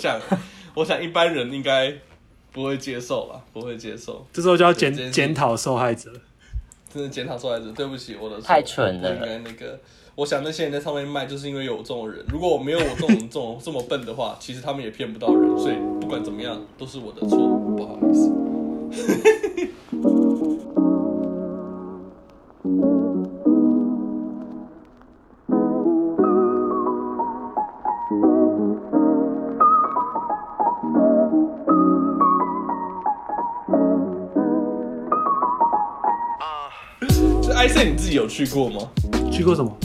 想，我想一般人应该不会接受吧，不会接受。这时候就要检检讨受害者。真的检讨受害者，对不起，我的错太蠢了应该那个。我想那些人在上面卖，就是因为有我这种人。如果我没有我这种 这种这么笨的话，其实他们也骗不到人。所以不管怎么样，都是我的错，不好意思。这 i c 你自己有去过吗？去过什么？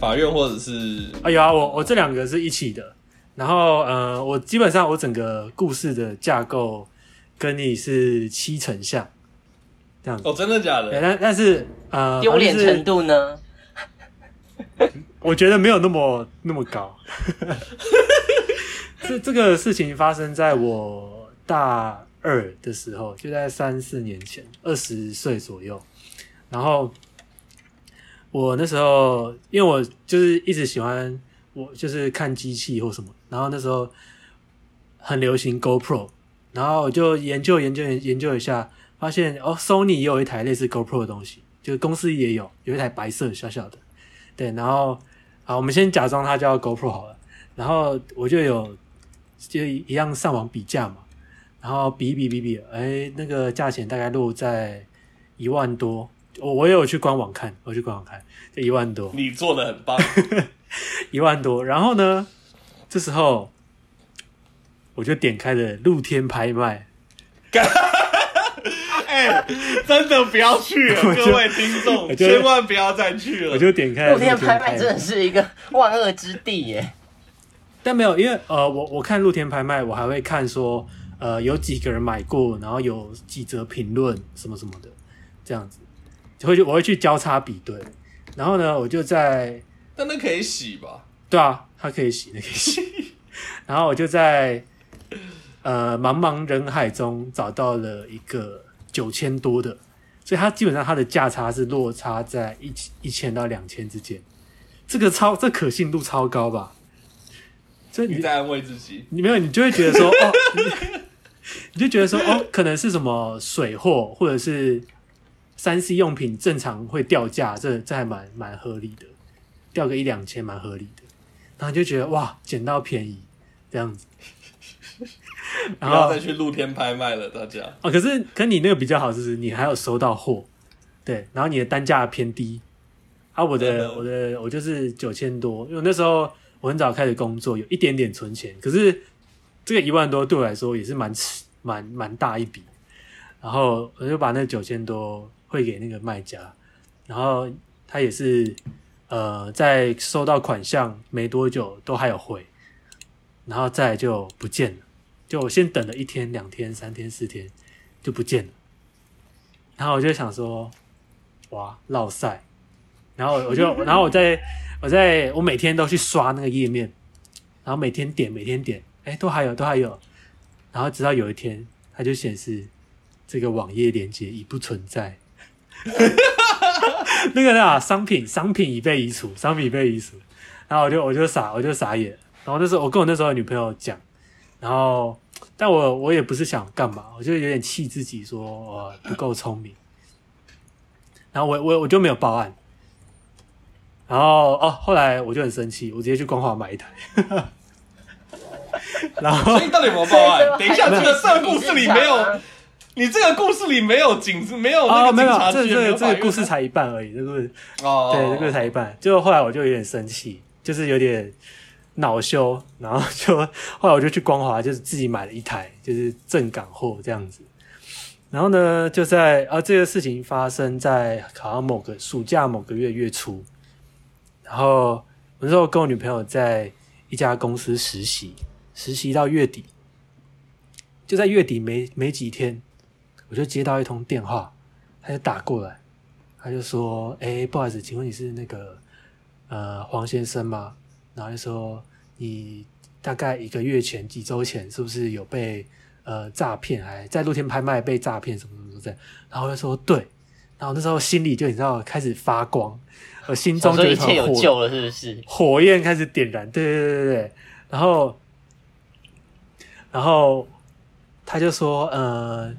法院或者是啊有啊，我我这两个是一起的。然后呃，我基本上我整个故事的架构跟你是七成像，这样子。哦，真的假对，的？但但是呃，丢脸程度呢？我觉得没有那么那么高。这这个事情发生在我大二的时候，就在三四年前，二十岁左右。然后我那时候，因为我就是一直喜欢，我就是看机器或什么。然后那时候很流行 GoPro，然后我就研究研究研究一下，发现哦，Sony 也有一台类似 GoPro 的东西，就是公司也有，有一台白色小小的。对，然后好，我们先假装它叫 GoPro 好了，然后我就有就一样上网比价嘛，然后比一比比比，哎，那个价钱大概落在一万多，我我也有去官网看，我去官网看，就一万多，你做的很棒，一万多，然后呢，这时候我就点开了露天拍卖，哎、真的不要去了，各位听众，千万不要再去了。我就点开了露天拍卖卖真的是一个万恶之地耶！但没有，因为呃，我我看露天拍卖，我还会看说，呃，有几个人买过，然后有几则评论什么什么的，这样子，就会去我会去交叉比对，然后呢，我就在但那可以洗吧？对啊，它可以洗，那可以洗，然后我就在呃茫茫人海中找到了一个九千多的，所以它基本上它的价差是落差在一一千到两千之间，这个超这可信度超高吧？这你你在安慰自己，你没有，你就会觉得说，哦，你 你就觉得说，哦，可能是什么水货，或者是三 C 用品正常会掉价，这这还蛮蛮合理的，掉个一两千蛮合理的，然后就觉得哇，捡到便宜这样子，不 然后要再去露天拍卖了，大家。哦，可是可你那个比较好，就是你还有收到货，对，然后你的单价偏低，啊，我的的？我的我就是九千多，因为那时候我很早开始工作，有一点点存钱，可是这个一万多对我来说也是蛮吃蛮蛮大一笔，然后我就把那九千多汇给那个卖家，然后他也是呃在收到款项没多久都还有汇，然后再就不见了。就我先等了一天、两天、三天、四天，就不见了。然后我就想说，哇，落赛。然后我就，然后我在，我在我每天都去刷那个页面，然后每天点，每天点，哎，都还有，都还有。然后直到有一天，它就显示这个网页链接已不存在。那个啊，商品商品已被移除，商品已被移除。然后我就我就傻，我就傻眼。然后那时候我跟我那时候的女朋友讲。然后，但我我也不是想干嘛，我就有点气自己说，我不够聪明。然后我我我就没有报案。然后哦，后来我就很生气，我直接去光华买一台。然 后所以到底有没有报案？等一下，这个这个故事里没有，你这个故事里没有警，没有那哦，没有个警察，局，这这这个故事才一半而已，这个哦，对，这个才一半。就后来我就有点生气，就是有点恼羞，然后就后来我就去光华，就是自己买了一台，就是正港货这样子。然后呢，就在啊，这个事情发生在好像某个暑假某个月月初，然后我那时候跟我女朋友在一家公司实习，实习到月底，就在月底没没几天，我就接到一通电话，他就打过来，他就说：“哎、不好意思，请问你是那个呃黄先生吗？”然后就说：“你大概一个月前、几周前是不是有被呃诈骗，还在露天拍卖被诈骗什么什么之类的？”然后我就说：“对。”然后那时候心里就你知道开始发光，我心中就一切有救了，是不是？火焰开始点燃，对对对对对。然后然后他就说，呃，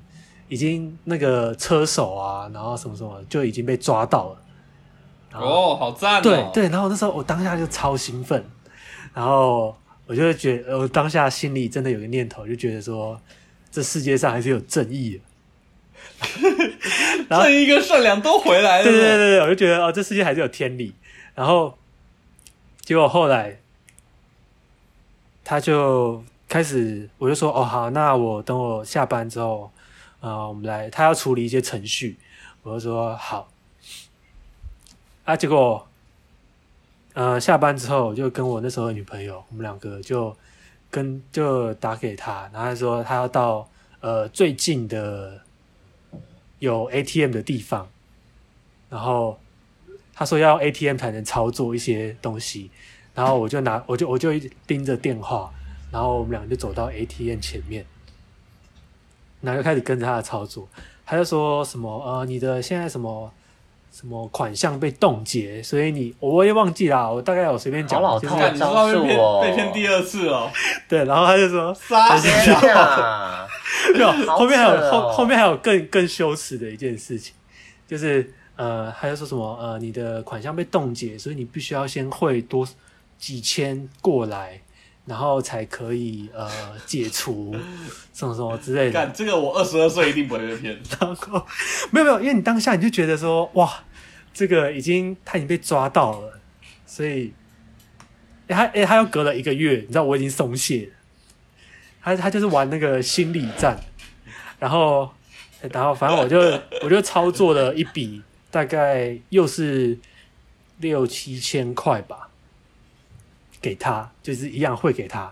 已经那个车手啊，然后什么什么就已经被抓到了。哦，好赞哦！对对，然后那时候我当下就超兴奋，然后我就觉得，我当下心里真的有个念头，就觉得说，这世界上还是有正义的。然后正义跟善良都回来了。对对对对，我就觉得哦，这世界还是有天理。然后结果后来他就开始，我就说哦好，那我等我下班之后，呃，我们来，他要处理一些程序，我就说好。啊，结果呃下班之后，我就跟我那时候的女朋友，我们两个就跟就打给他，然后他说他要到呃最近的有 ATM 的地方，然后他说要 ATM 才能操作一些东西，然后我就拿我就我就盯着电话，然后我们两个就走到 ATM 前面，然后就开始跟着他的操作，他就说什么呃你的现在什么什么款项被冻结，所以你我也忘记啦，我大概有随便讲好，老就是被骗招数哦被骗第二次哦，对，然后他就说 傻天笑。哪！没有，后面还有后后面还有更更羞耻的一件事情，就是呃，他就说什么呃，你的款项被冻结，所以你必须要先汇多几千过来，然后才可以呃解除 什么什么之类的。干这个我二十二岁一定不会被骗。然后没有没有，因为你当下你就觉得说哇，这个已经他已经被抓到了，所以诶他诶他又隔了一个月，你知道我已经松懈了。他他就是玩那个心理战，然后然后反正我就 我就操作了一笔，大概又是六七千块吧，给他就是一样汇给他，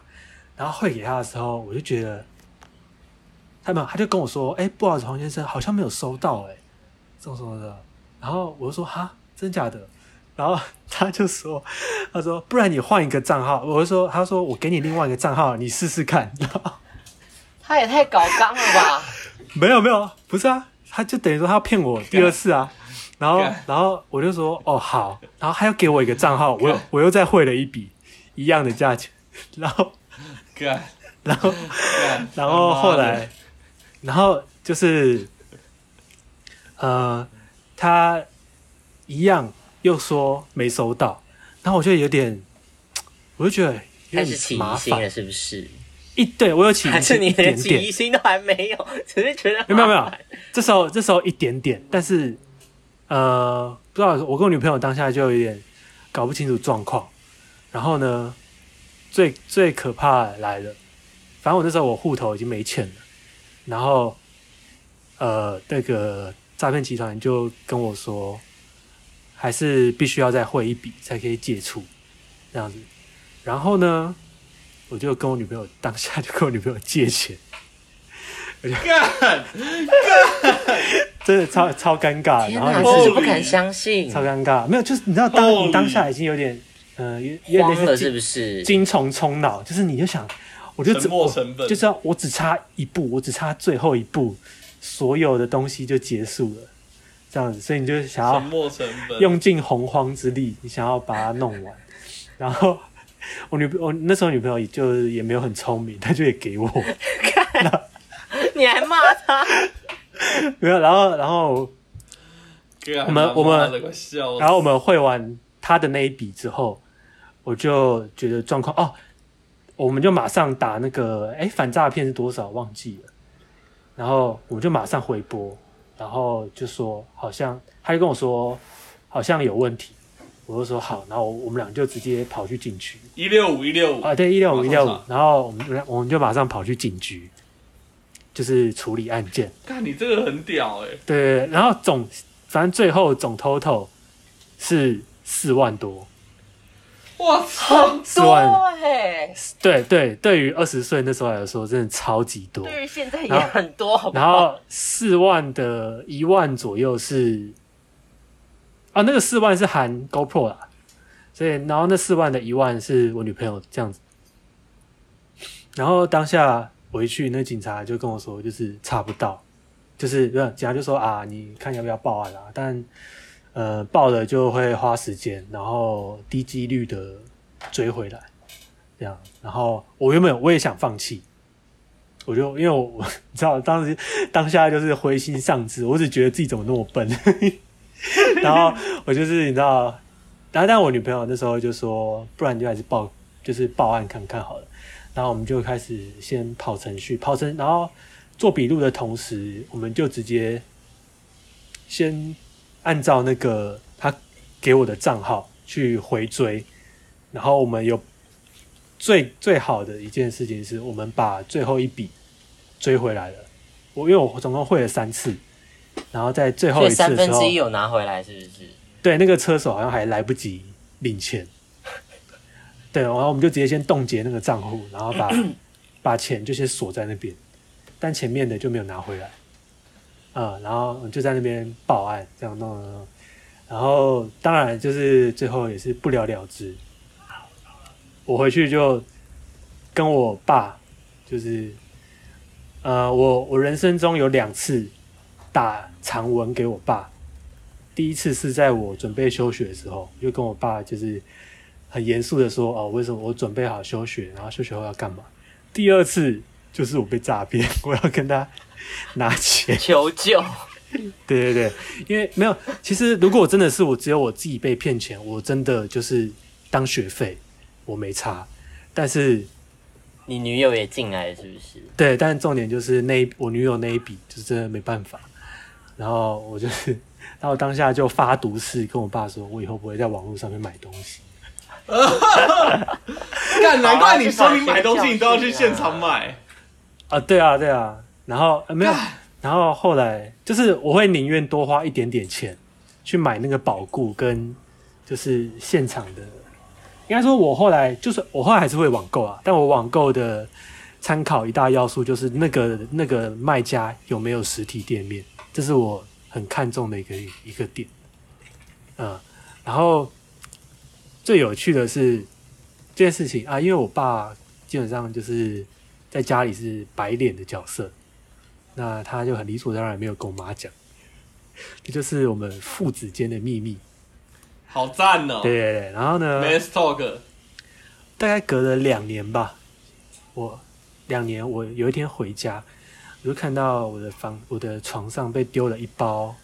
然后汇给他的时候，我就觉得。他们他就跟我说：“哎、不好意思，黄先生，好像没有收到、哎，什么什么的。”然后我就说：“哈，真假的？”然后他就说：“他说不然你换一个账号。”我就说：“他说我给你另外一个账号，你试试看。”然后他也太搞刚了吧！没有没有，不是啊，他就等于说他要骗我第二次啊。然后然后我就说：“哦好。”然后他又给我一个账号，我又我又再汇了一笔一样的价钱。然后干然后，然后后来，然后就是，呃，他一样又说没收到，然后我就有点，我就觉得有开始起点麻烦疑心了，。是不是？一对我有起疑还是心一点你连起疑，心都还没有，只是觉得没有没有没有，这时候这时候一点点，但是呃，不知道我跟我女朋友当下就有点搞不清楚状况，然后呢，最最可怕的来了，反正我那时候我户头已经没钱了，然后呃，那个诈骗集团就跟我说，还是必须要再汇一笔才可以解除这样子，然后呢，我就跟我女朋友当下就跟我女朋友借钱。干真的超超尴尬，天哪，然后也真是是不敢相信，超尴尬。没有，就是你知道当你当下已经有点，呃，有有慌了是点类似不是？精虫冲脑，就是你就想，我就只沉没成本就知道我只差一步，我只差最后一步，所有的东西就结束了，这样子，所以你就想要沉没成本，用尽洪荒之力，你想要把它弄完。然后我女我那时候女朋友也就也没有很聪明，她就也给我，你还骂他？没有，然后然后我们我们然后我们会完他的那一笔之后，我就觉得状况哦，我们就马上打那个哎反诈骗是多少忘记了，然后我们就马上回拨，然后就说好像他就跟我说好像有问题，我就说好，然后我们俩就直接跑去警局。一六五一六五。啊，对一六五一六五。然后我们我们就马上跑去警局，就是处理案件。看你这个很屌哎，对，然后总反正最后总 total 是四万多。我操！多哎，对对，对于二十岁那时候来说，真的超级多。对于现在也很多，好不然？后四万的一万左右是啊，那个四万是含 GoPro 啦，所以然后那四万的一万是我女朋友这样子。然后当下回去，那警察就跟我说，就是查不到，就是呃警察就说啊，你看要不要报案啊？但呃报了就会花时间，然后低几率的追回来，这样。然后我原本我也想放弃，我就因为我 你知道当时当下就是灰心丧志，我只觉得自己怎么那么笨，然后我就是你知道，然后但我女朋友那时候就说，不然就还是报就是报案看看好了。然后我们就开始先跑程序，跑程，然后做笔录的同时，我们就直接先按照那个他给我的账号去回追，然后我们有最最好的一件事情是我们把最后一笔追回来了。我因为我总共汇了三次，然后在最后一次的时候三分之一，有拿回来，是不是？对那个车手好像还来不及领钱，对，然后我们就直接先冻结那个账户，然后把把钱就先锁在那边，但前面的就没有拿回来，啊、然后就在那边报案，这样弄弄弄，然后当然就是最后也是不了了之，我回去就跟我爸，就是呃，我我人生中有两次打长文给我爸。第一次是在我准备休学的时候，就跟我爸就是很严肃的说：“哦，为什么我准备好休学，然后休学后要干嘛？”第二次就是我被诈骗，我要跟他拿钱。求救，对对对，因为没有，其实如果真的是我只有我自己被骗钱，我真的就是当学费，我没差。但是你女友也进来了，是不是？对，但重点就是那一我女友那一笔，就是真的没办法。然后我就是，然后当下就发毒誓跟我爸说，我以后不会在网络上面买东西。干，难怪你说你买东西你都要去现场买。啊，对啊，对啊。然后、呃、没有，然后后来就是我会宁愿多花一点点钱去买那个保固跟就是现场的。应该说，我后来就是我后来还是会网购啊，但我网购的参考一大要素就是那个那个卖家有没有实体店面，这是我很看重的一个一个点。嗯，然后最有趣的是这件事情啊，因为我爸基本上就是在家里是白脸的角色，那他就很理所当然没有跟我妈讲，这就是我们父子间的秘密。好赞哦、对对对，然后呢 m a n s Talk，大概隔了两年吧，我两年，我有一天回家，我就看到我的房我的床上被丢了一包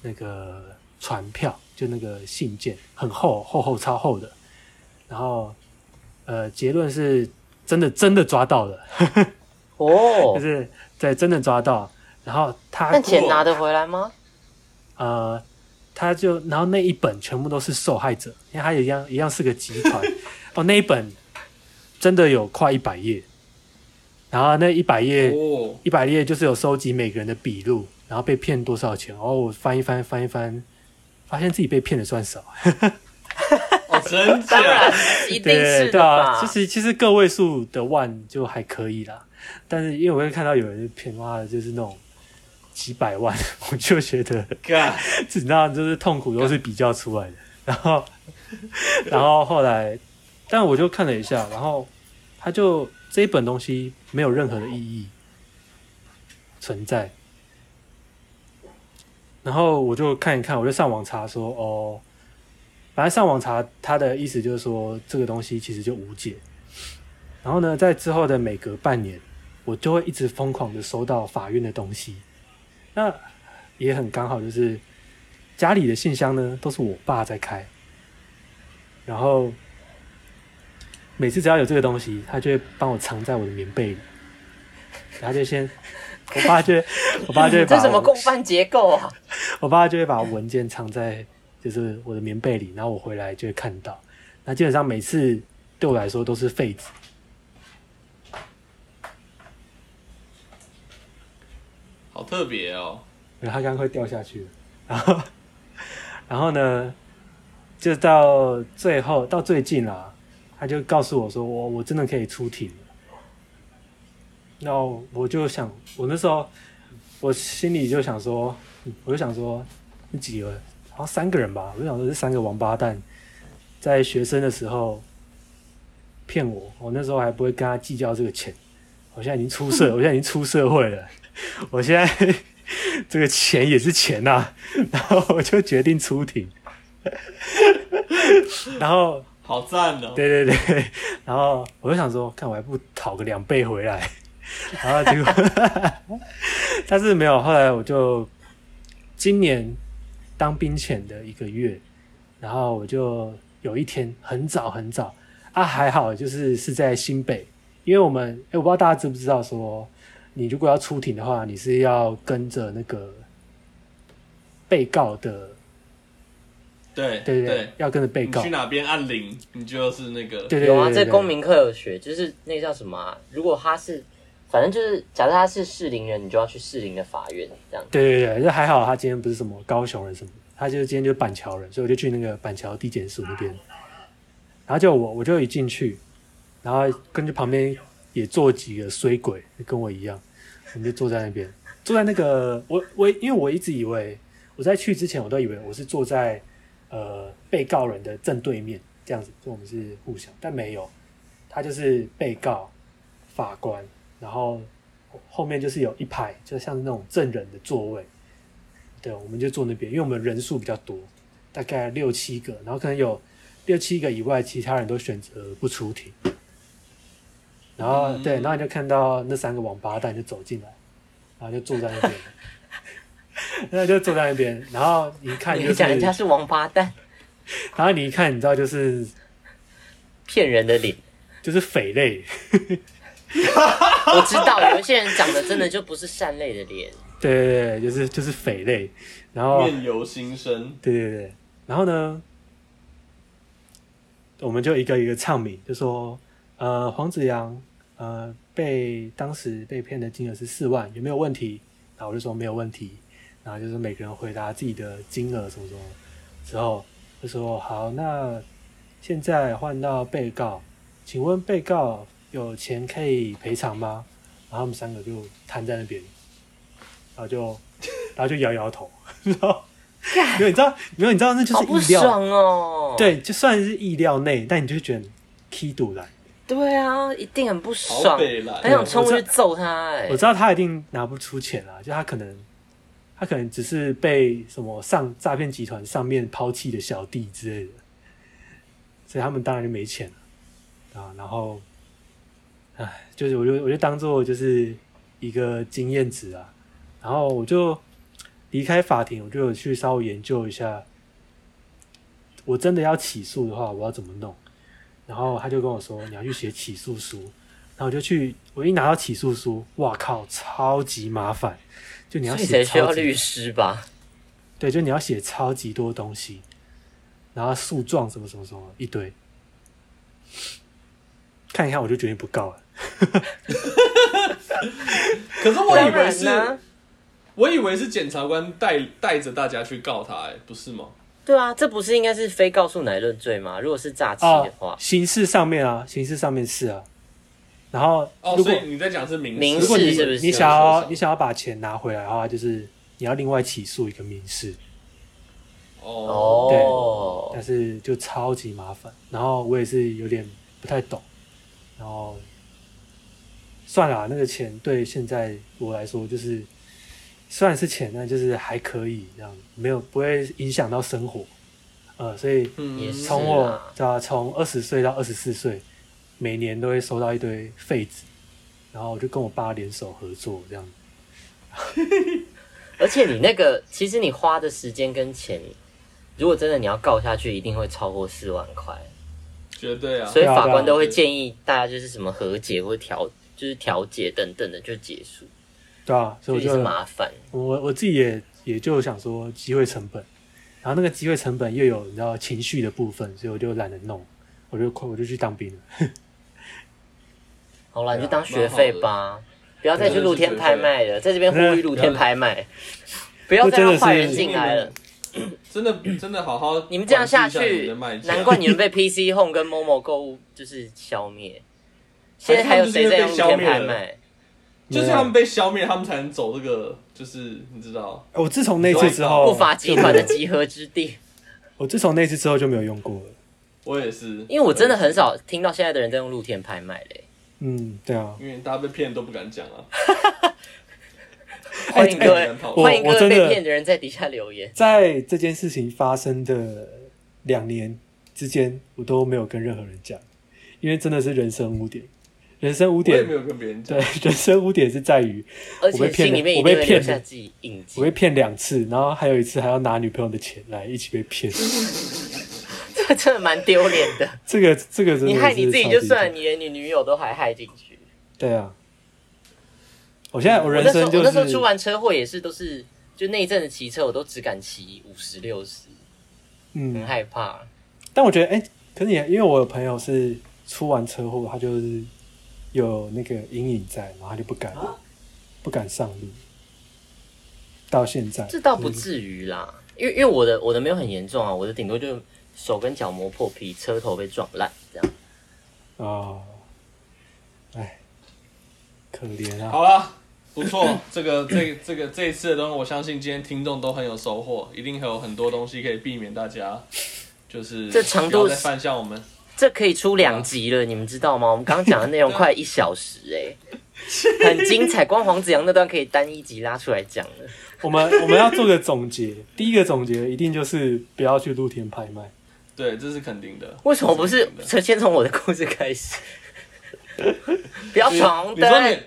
那个传票，就那个信件，很厚，厚厚超厚的。然后呃，结论是真的真的抓到了，哦。就，是对真的抓到。然后他那钱拿得回来吗？呃，他就然后那一本全部都是受害者，因为他也一样一样是个集团。哦，那一本真的有快一百页，然后那一百页哦，一百页就是有收集每个人的笔录，然后被骗多少钱，然后我翻一翻翻一翻，发现自己被骗的算少，哦，真假？，一定是的对啊，吧其？实其实个位数的万就还可以啦，但是因为我会看到有人骗妈的，就是那种几百万，我就觉得。干，你知道，就是痛苦都是比较出来的。然后，然后后来，但我就看了一下，然后他就这一本东西没有任何的意义存在。然后我就看一看，我就上网查说，哦，反正上网查他的意思就是说，这个东西其实就无解。然后呢，在之后的每隔半年，我就会一直疯狂的收到法院的东西。那也很刚好，就是家里的信箱呢都是我爸在开，然后每次只要有这个东西，他就会帮我藏在我的棉被里，他就先，我爸就我爸就会 把这什么共犯结构啊？我爸就会把文件藏在就是我的棉被里，然后我回来就会看到。那基本上每次对我来说都是废纸。好特别哦。然后他刚刚快掉下去了，然后，然后呢，就到最后到最近啦，他就告诉我说我我真的可以出庭了。然后我就想，我那时候我心里就想说，嗯我就想说，你几个好像三个人吧，我就想说这三个王八蛋，在学生的时候骗我，我那时候还不会跟他计较这个钱，我现在已经出社，我现在已经出社会了，我现在 这个钱也是钱呐、然后我就决定出庭，然后好赞哦！对对对，然后我就想说，看我还不讨个两倍回来，然后结果，但是没有。后来我就今年当兵前的一个月，然后我就有一天很早很早啊，还好就是是在新北，因为我们哎，我不知道大家知不知道说，你如果要出庭的话，你是要跟着那个被告的，对对对，要跟着被告你去。哪边按铃，你就是那个。对对对有啊，对对这公民课有学，就是那个叫什么啊？如果他是，反正就是，假设他是适龄人，你就要去适龄的法院这样。对对对，就还好，他今天不是什么高雄人什么，他就今天就板桥人，所以我就去那个板桥地检署那边。然后就我我就一进去，然后跟着旁边也坐几个衰鬼，跟我一样，我们就坐在那边，坐在那个我我因为我一直以为我在去之前我都以为我是坐在呃被告人的正对面这样子，就我们是互相，但没有，他就是被告、法官，然后后面就是有一排，就像是那种证人的座位。对，我们就坐那边，因为我们人数比较多，大概六七个，然后可能有六七个以外，其他人都选择不出庭。然后、嗯对，然后你就看到那三个王八蛋就走进来，然后就坐在那边，那就坐在那边，然后你一看就是，你讲人家是王八蛋，然后你一看，你知道就是骗人的脸。就是匪类，我知道有一些人长得真的就不是善类的脸，对对对，就是就是匪类，然后面由心生，对对对，然后呢，我们就一个一个唱名，就说呃黄子阳呃被当时被骗的金额是四万，有没有问题？然后我就说没有问题，然后就是每个人回答自己的金额什么什么，之后就说好，那现在换到被告，请问被告有钱可以赔偿吗？然后他们三个就瘫在那边，然后就 然后就摇摇头，然后没有你知道没有你知道那就好不是意料，爽哦。对，就算是意料内，但你就会觉得 key 堵来。对啊，一定很不好爽，很。想冲过去揍他、哎我，知道他一定拿不出钱啦，就他可能他可能只是被什么上诈骗集团上面抛弃的小弟之类的，所以他们当然就没钱了啊。然后，唉，就是我就我就当做就是一个经验值啊。然后我就离开法庭，我就有去稍微研究一下，我真的要起诉的话，我要怎么弄。然后他就跟我说，你要去写起诉书。然后我就去，我一拿到起诉书，哇靠，超级麻烦。就你要写超律师吧？对，就你要写超级多东西，然后诉状什么什么什么一堆，看一看我就决定不告了。可是我以为当是，我以为是检察官带带着大家去告他，哎，不是吗？对啊，这不是应该是非告诉乃论罪吗？如果是诈欺的话，哦刑事上面啊，刑事上面是啊。然后哦，如果、所以你在讲是民事民如果你事是不是你想要你想要把钱拿回来的话，就是你要另外起诉一个民事，哦，哦但，是就超级麻烦。然后我也是有点不太懂，然后算了啊、那个钱对现在我来说就是虽然是钱，但就是还可以这样，没有不会影响到生活。呃，所以嗯也是从我啊对吧、从二十岁到二十四岁，每年都会收到一堆废纸，然后我就跟我爸联手合作这样。而且你那个，其实你花的时间跟钱，如果真的你要告下去，一定会超过四万块。绝对啊，所以法官都会建议大家就是什么和解或调，就是调解等等的就结束，对啊，所以我也就是麻烦。我我自己也也就想说机会成本，然后那个机会成本又有你知道情绪的部分，所以我就懒得弄，我就快我就去当兵了。好了，你就当学费吧，不要再去露天拍卖了，在这边呼吁露天拍卖，不要再让坏人进来了。真的真的好好，你们这样下去难怪你们被 PC Home 跟 Momo 购物就是消灭。现在还有谁在用露天拍卖？就是他们被消灭，他们才能走这个，就是你知道，我自从那次之后，不法集团的集合之地。我自从那次之后就没有用过了。我也是，因为我真的很少听到现在的人在用露天拍卖嘞。嗯，对啊，因为大家被骗都不敢讲啊。欢迎各位欢迎各位被骗的人在底下留言。在这件事情发生的两年之间，我都没有跟任何人讲，因为真的是人生污点。人生污点我也没，有跟别人讲对，，人生污点是在于而我被骗且里面我被骗定会留下自己印记我。被骗两次，然后还有一次还要拿女朋友的钱来一起被骗，这真的蛮丢脸的。这个这个真的你害你自己就算了，你连你女友都还害进去。对啊。我现在我我人生就那时候我那时候出完车祸也是都是，就那一阵子骑车我都只敢骑五十六十，嗯很嗯，害怕。但我觉得哎、可是你因为我有朋友是出完车祸，他就是有那个阴影在，然后他就不敢不敢上路，到现在这倒不至于啦，因为因为我的我的没有很严重啊，我的顶多就手跟脚磨破皮，车头被撞烂这样。哦，哎，可怜啊！好了，不错，这个这这个这一次的东西，我相信今天听众都很有收获，一定会有很多东西可以避免大家就是这长度不要再犯下我们。这可以出两集了，你们知道吗？我们刚刚讲的内容快一小时哎、很精彩，光黄子阳那段可以单一集拉出来讲了。我们我们要做个总结，第一个总结一定就是不要去露天拍卖。对，这是肯定的。为什么不是这肯定的先从我的故事开始？不要闯红灯。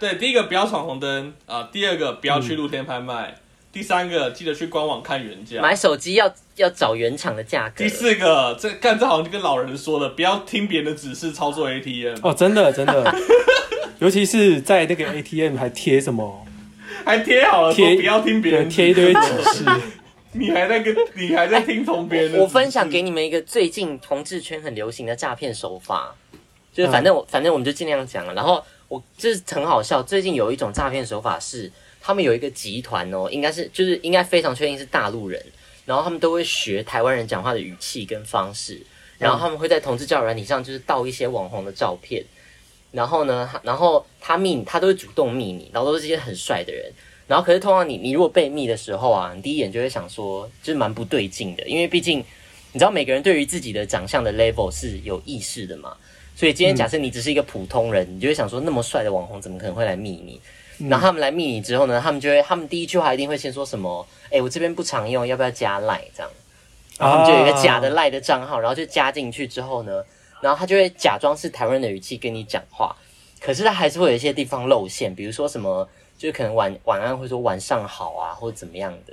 对，第一个不要闯红灯啊，第二个不要去露天拍卖，第三个记得去官网看原价。买手机要要找原厂的价格第。四个，这干这好像就跟老人说了，不要听别人的指示操作 ATM，、哦，真的真的，尤其是在那个 ATM 还贴什么，还贴好了说贴不要听别，人贴一堆指指示。你还在跟你还在听从别人我分享给你们一个最近同志圈很流行的诈骗手法，就是反正我、反正我们就尽量讲了。然后我就是很好笑，最近有一种诈骗手法是，他们有一个集团哦，应该是就是应该非常确定是大陆人，然后他们都会学台湾人讲话的语气跟方式，然后他们会在同志教育软体上就是盗一些网红的照片。然后呢，然后他密你，他都会主动密你，然后都是一些很帅的人。然后可是通常你你如果被密的时候啊，你第一眼就会想说，就是蛮不对劲的，因为毕竟你知道每个人对于自己的长相的 level 是有意识的嘛。所以今天假设你只是一个普通人，你就会想说，那么帅的网红怎么可能会来密你？然后他们来密你之后呢，他们就会，他们第一句话一定会先说什么？哎，我这边不常用，要不要加 line 这样？然后他们就有一个假的 line 的账号，然后就加进去之后呢，然后他就会假装是台湾人的语气跟你讲话，可是他还是会有一些地方露馅，比如说什么，就是可能晚晚安会说晚上好啊，或者怎么样的。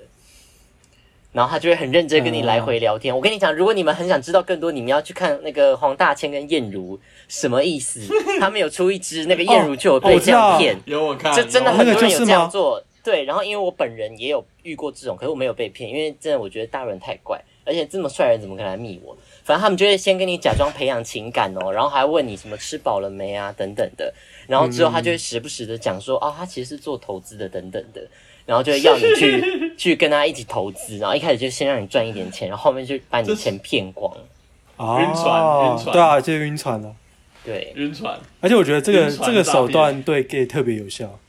然后他就会很认真跟你来回聊天。我跟你讲，如果你们很想知道更多，你们要去看那个黄大千跟燕如什么意思。他们有出一支，那个燕如就有被这样骗，有我看，这真的很多人有这样做。对，然后因为我本人也有遇过这种，可是我没有被骗，因为真的我觉得大人太怪，而且这么帅的人怎么可能来密我？反正他们就会先跟你假装培养情感哦，然后还问你什么吃饱了没啊等等的，然后之后他就会时不时的讲说，哦，他其实是做投资的等等的，然后就会要你去 去跟他一起投资，然后一开始就先让你赚一点钱，然后后面就把你的钱骗光。啊，晕船晕船。对啊，就是晕船了。对，晕船，而且我觉得这个这个手段对 gay 特别有效。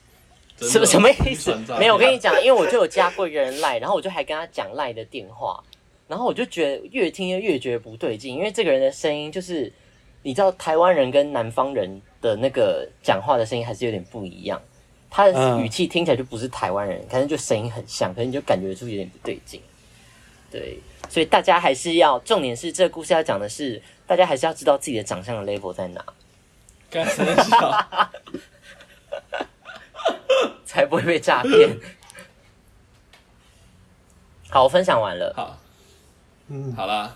什么什么意思？没有，我跟你讲，因为我就有加过一个人赖，然后我就还跟他讲赖的电话，然后我就觉得越听越觉得不对劲，因为这个人的声音就是，你知道台湾人跟南方人的那个讲话的声音还是有点不一样，他的嗯语气听起来就不是台湾人，可能就声音很像，可能你就感觉出有点不对劲。对，所以大家还是要，重点是这个故事要讲的是，大家还是要知道自己的长相的 level 在哪，干什么？才不会被诈骗。好，我分享完了。好，嗯，好啦，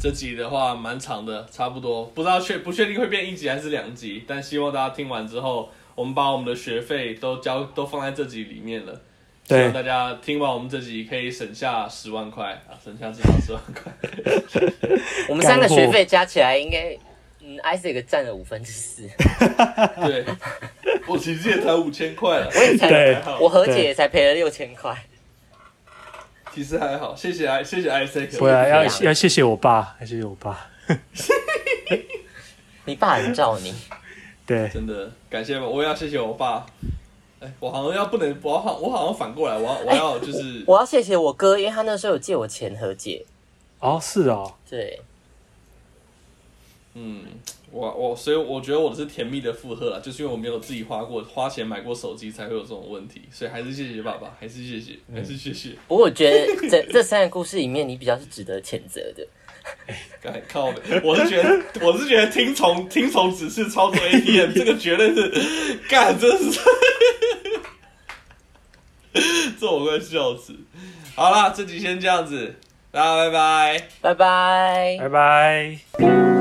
这集的话蛮长的，差不多，不知道确不确定会变一集还是两集，但希望大家听完之后，我们把我们的学费都交都放在这集里面了。希望对大家听完我们这集可以省下十万块啊，省下至少十万块。我们三个学费加起来应该，嗯，Isaac 占了五分之四，对，我其实也才五千块了，我也才，对我和姐也才赔了六千块。其实还好，谢谢艾，谢谢 Isaac。不要要要谢谢我爸，要谢谢我爸。你爸很照你，对，真的感谢我，我也要谢谢我爸。哎，我好像要不能，我好我好像反过来，我要我要就是，我要谢谢我哥，因为他那时候有借我钱和解。哦，是哦，对，嗯，我我所以我觉得我的是甜蜜的负荷啦，就是因为我没有自己花过花钱买过手机，才会有这种问题，所以还是谢谢爸爸，还是谢谢，还是谢谢。不过我觉得这这三个故事里面，你比较是值得谴责的。该 靠北，我是觉得我是觉得听从听从指示操作 ATM 这个绝对是 干，真是，这我会笑死。好啦，这集先这样子，大家拜拜。拜拜。拜拜。